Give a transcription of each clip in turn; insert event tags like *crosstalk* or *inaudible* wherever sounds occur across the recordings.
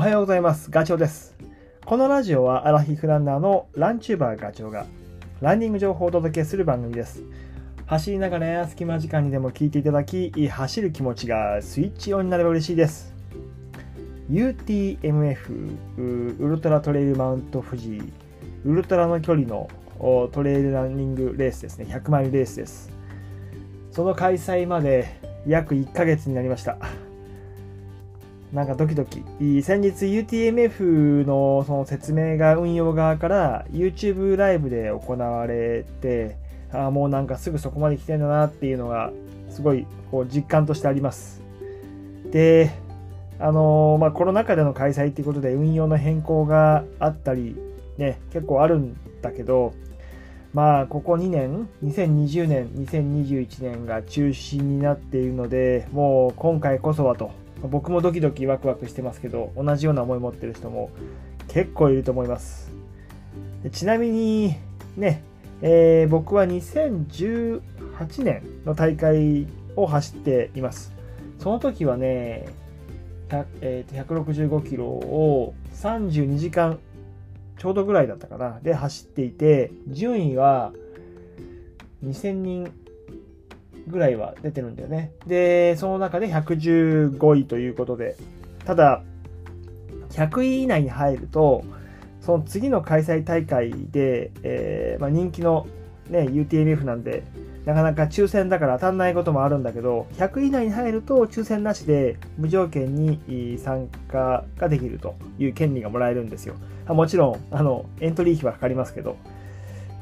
おはようございます。ガチョウです。このラジオはアラヒフランナーのランチューバーガチョウがランニング情報をお届けする番組です。走りながらや隙間時間にでも聞いていただき、走る気持ちがスイッチオンになれば嬉しいです。UTMF ウルトラトレイルマウント富士ウルトラの距離のトレイルランニングレースですね。100マイルレースです。その開催まで約1ヶ月になりました。なんかドキドキ。先日 UTMF のその説明が運用側から YouTube ライブで行われて、ああ、もうなんかすぐそこまで来てんだなっていうのがすごいこう実感としてあります。で、あのー、まあ、コロナ禍での開催っていうことで運用の変更があったり、ね、結構あるんだけど、まあ、ここ2年、2020年、2021年が中止になっているので、もう今回こそはと僕もドキドキワクワクしてますけど同じような思い持ってる人も結構いると思います。ちなみにね、えー、僕は2018年の大会を走っています。その時はね、えー、165キロを32時間ちょうどぐらいだったかなで走っていて順位は2000人ぐらいは出てるんだよね。で、その中で115位ということで、ただ、100位以内に入ると、その次の開催大会で、えー、まあ、人気の、ね、UTMF なんで、なかなか抽選だから当たんないこともあるんだけど、100位以内に入ると抽選なしで無条件に参加ができるという権利がもらえるんですよ。もちろん、あの、エントリー費はかかりますけど、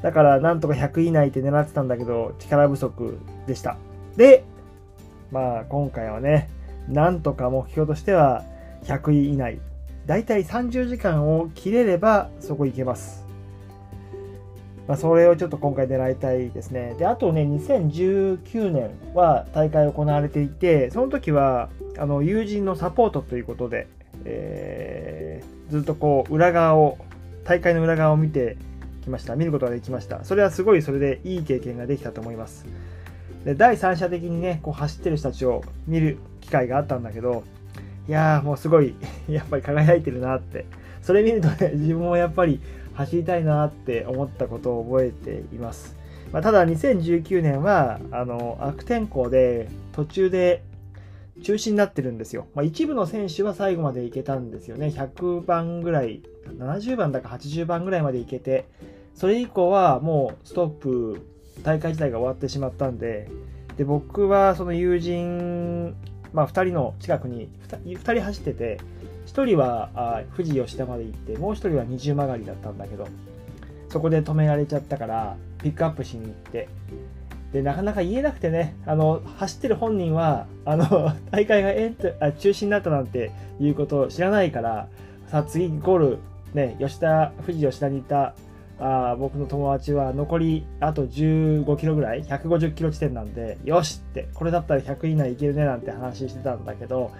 だからなんとか100位以内って狙ってたんだけど力不足でした。で、まあ今回はね、なんとか目標としては100位以内。だいたい30時間を切れればそこ行けます。まあ、それをちょっと今回狙いたいですね。で、あとね、2019年は大会行われていて、その時はあの友人のサポートということで、えー、ずっとこう裏側を、大会の裏側を見てきました。見ることができました。それはすごいそれでいい経験ができたと思います。で第三者的にねこう走ってる人たちを見る機会があったんだけどいやーもうすごい *laughs* やっぱり輝いてるなって。それ見るとね自分もやっぱり走りたいなって思ったことを覚えています、まあ、ただ2019年はあの悪天候で途中で中止になってるんですよ、まあ、一部の選手は最後まで行けたんですよね。100番ぐらい70番だか80番ぐらいまで行けてそれ以降はもうストップ大会自体が終わってしまったんでで僕はその友人、まあ、2人の近くに 2, 2人走ってて1人はあ富士吉田まで行ってもう1人は二重曲がりだったんだけどそこで止められちゃったからピックアップしに行ってでなかなか言えなくてねあの走ってる本人はあの *laughs* 大会がエンあ中止になったなんていうことを知らないからさあ次ゴールね吉田富士吉田にいたあ僕の友達は残りあと15キロぐらい150キロ地点なんでよしってこれだったら100以内いけるねなんて話してたんだけど、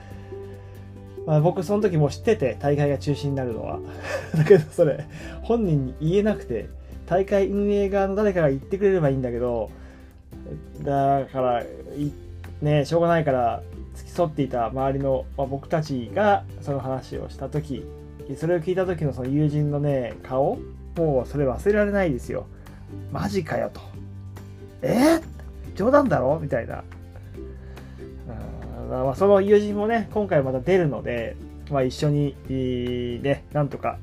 まあ、僕その時も知ってて大会が中止になるのは。*laughs* だけどそれ本人に言えなくて大会運営側の誰かが言ってくれればいいんだけどだからねしょうがないから付き添っていた周りの、まあ、僕たちがその話をした時それを聞いた時のその友人のね顔もうそれ忘れられないですよ。マジかよと。え？ー、冗談だろ？みたいな。まあ、その友人もね、今回また出るので、まあ、一緒に、ね、なんとか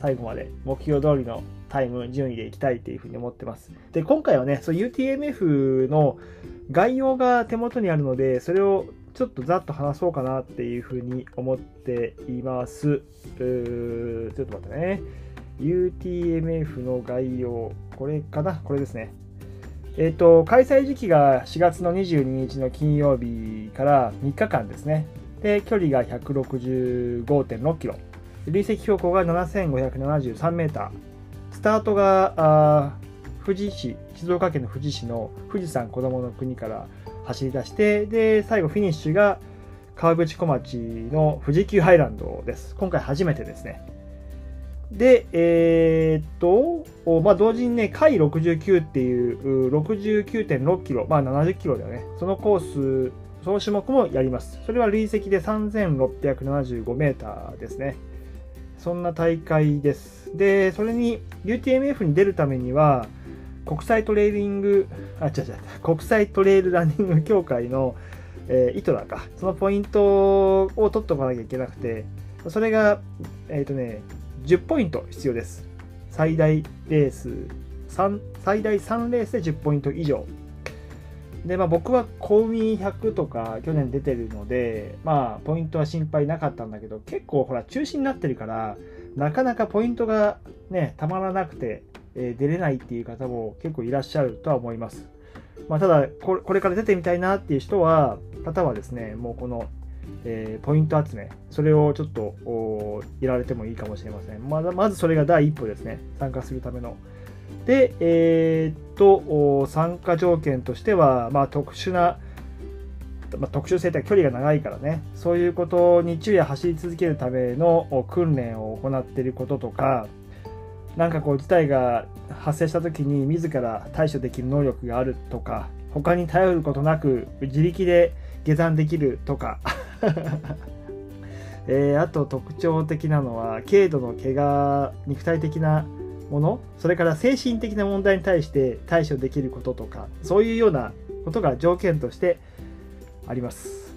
最後まで目標通りのタイム、順位でいきたいというふうに思ってます。で、今回はね、UTMF の概要が手元にあるので、それをちょっとざっと話そうかなっていうふうに思っています。ちょっと待ってね。UTMF の概要、これかな？これですね。えっ、ー、と、開催時期が4月の22日の金曜日から3日間ですね。で、距離が165.6キロ。累積標高が7573メーター。スタートが富士市、静岡県の富士市の富士山こどもの国から走り出して、で、最後フィニッシュが川口小町の富士急ハイランドです。今回初めてですね。で、えー、っと、まあ、同時にね、回69っていう69.6キロ、まあ70キロだよね。そのコース、その種目もやります。それは累積で3675メーターですね。そんな大会です。で、それに UTMF に出るためには、国際トレーリング、あ、違う違う、国際トレイルランニング協会の、えー、イトラか、そのポイントを取っておかなきゃいけなくて、それが、えっ、ー、とね、10ポイント必要です。最大レース3、最大3レースで10ポイント以上。で、まあ僕はコウミ100とか去年出てるので、まあポイントは心配なかったんだけど、結構ほら中止になってるから、なかなかポイントがね、たまらなくて、えー、出れないっていう方も結構いらっしゃるとは思います。まあ、ただこれから出てみたいなっていう人は、方はですね、もうこの、えー、ポイント集め、それをちょっとやられてもいいかもしれません。まずまずそれが第一歩ですね、参加するための。で、えー、っと、参加条件としては、まあ、特殊な、まあ、特殊性って距離が長いからね、そういうことに昼夜走り続けるための訓練を行っていることとか、なんかこう事態が発生した時に自ら対処できる能力があるとか、他に頼ることなく自力で下山できるとか。*laughs* えー、あと特徴的なのは軽度の怪我肉体的なものそれから精神的な問題に対して対処できることとかそういうようなことが条件としてあります。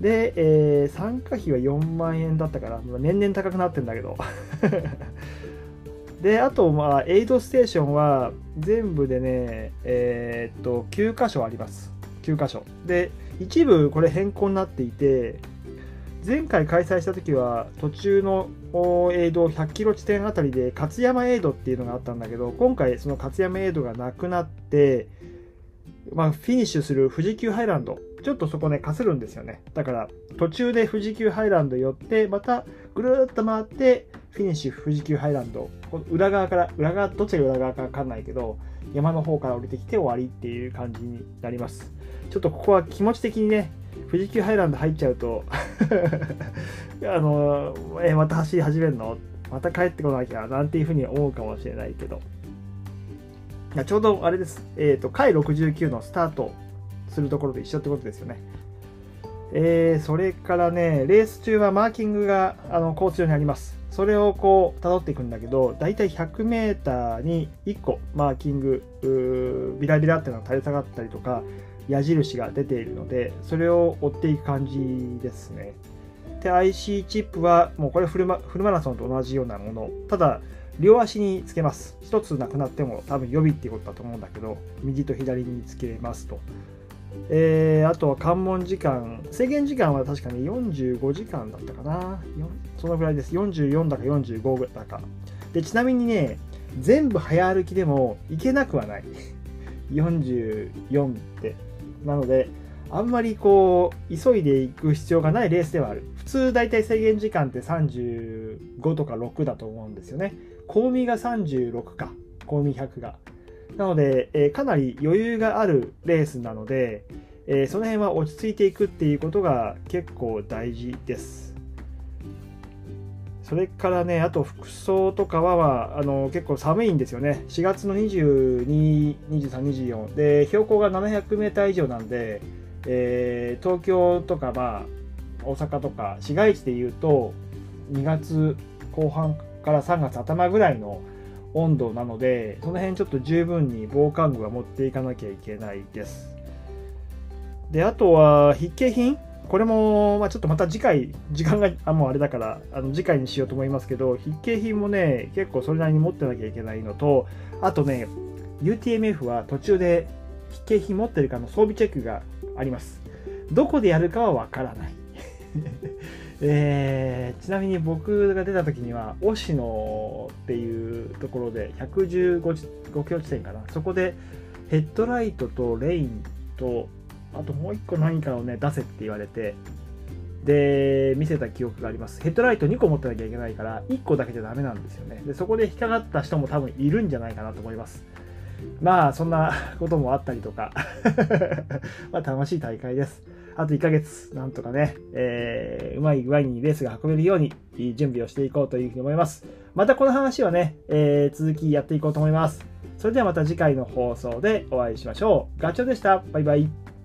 で、えー、参加費は4万円だったから年々高くなってんだけど。*laughs* であとまあエイドステーションは全部でねえー、っと9箇所あります。9箇所。で一部これ変更になっていて前回開催した時は途中の映像100キロ地点あたりで勝山エイドっていうのがあったんだけど今回その勝山エイドがなくなって、まあ、フィニッシュする富士急ハイランドちょっとそこね通過するんですよね。だから途中で富士急ハイランド寄ってまたぐるっと回ってフィニッシュ富士急ハイランド。裏側から裏側どっちが裏側か分かんないけど山の方から降りてきて終わりっていう感じになります。ちょっとここは気持ち的にね富士急ハイランド入っちゃうと *laughs* あの、えまた走り始めるの？また帰ってこなきゃなんていうふうに思うかもしれないけど。いやちょうどあれです。えっ、ー、と、回69のスタートするところと一緒ってことですよね。えー、それからね、レース中はマーキングがあのコース上にあります。それをこう辿っていくんだけど、だいたい 100m に1個マーキング、ビラビラっていうのが垂れ下がったりとか、矢印が出ているので、それを追っていく感じですね。で、IC チップは、もうこれフルマフルマラソンと同じようなもの。ただ、両足につけます。一つなくなっても多分予備っていうことだと思うんだけど、右と左につけますと。えー、あとは関門時間、制限時間は確かに45時間だったかな。そのぐらいです。44だか45だか。で、ちなみにね、全部早歩きでも行けなくはない。44ってなので、あんまりこう、急いでいく必要がないレースではある。普通大体制限時間って35とか6だと思うんですよね。コウミが36か。コウミ100が。なので、えー、かなり余裕があるレースなので、えー、その辺は落ち着いていくっていうことが結構大事です。それからね、あと服装とかは、あの結構寒いんですよね。4月の22、23、24。で、標高が700メーター以上なんで、えー、東京とか、まあ、大阪とか、市街地でいうと、2月後半から3月頭ぐらいの温度なので、その辺ちょっと十分に防寒具は持っていかなきゃいけないです。で、あとは筆記品これも、まあ、ちょっとまた次回、時間があもうあれだから、あの次回にしようと思いますけど、筆記品もね、結構それなりに持ってなきゃいけないのと、あとね、UTMF は途中で筆記品持ってるかの装備チェックがあります。どこでやるかはわからない。*laughs* えー、ちなみに僕が出た時には、忍野っていうところで、115キロ地点かな。そこでヘッドライトとレインとあともう1個何かをね、出せって言われて、で、見せた記憶があります。ヘッドライト2個持ってなきゃいけないから、1個だけじゃダメなんですよね。で、そこで引っかかった人も多分いるんじゃないかなと思います。まあ、そんなこともあったりとか *laughs* まあ、楽しい大会です。あと1ヶ月、なんとかね、えー、うまい具合にレースが運べるように準備をしていこうというふうに思います。またこの話はね、えー、続きやっていこうと思います。それではまた次回の放送でお会いしましょう。ガチョウでした。バイバイ。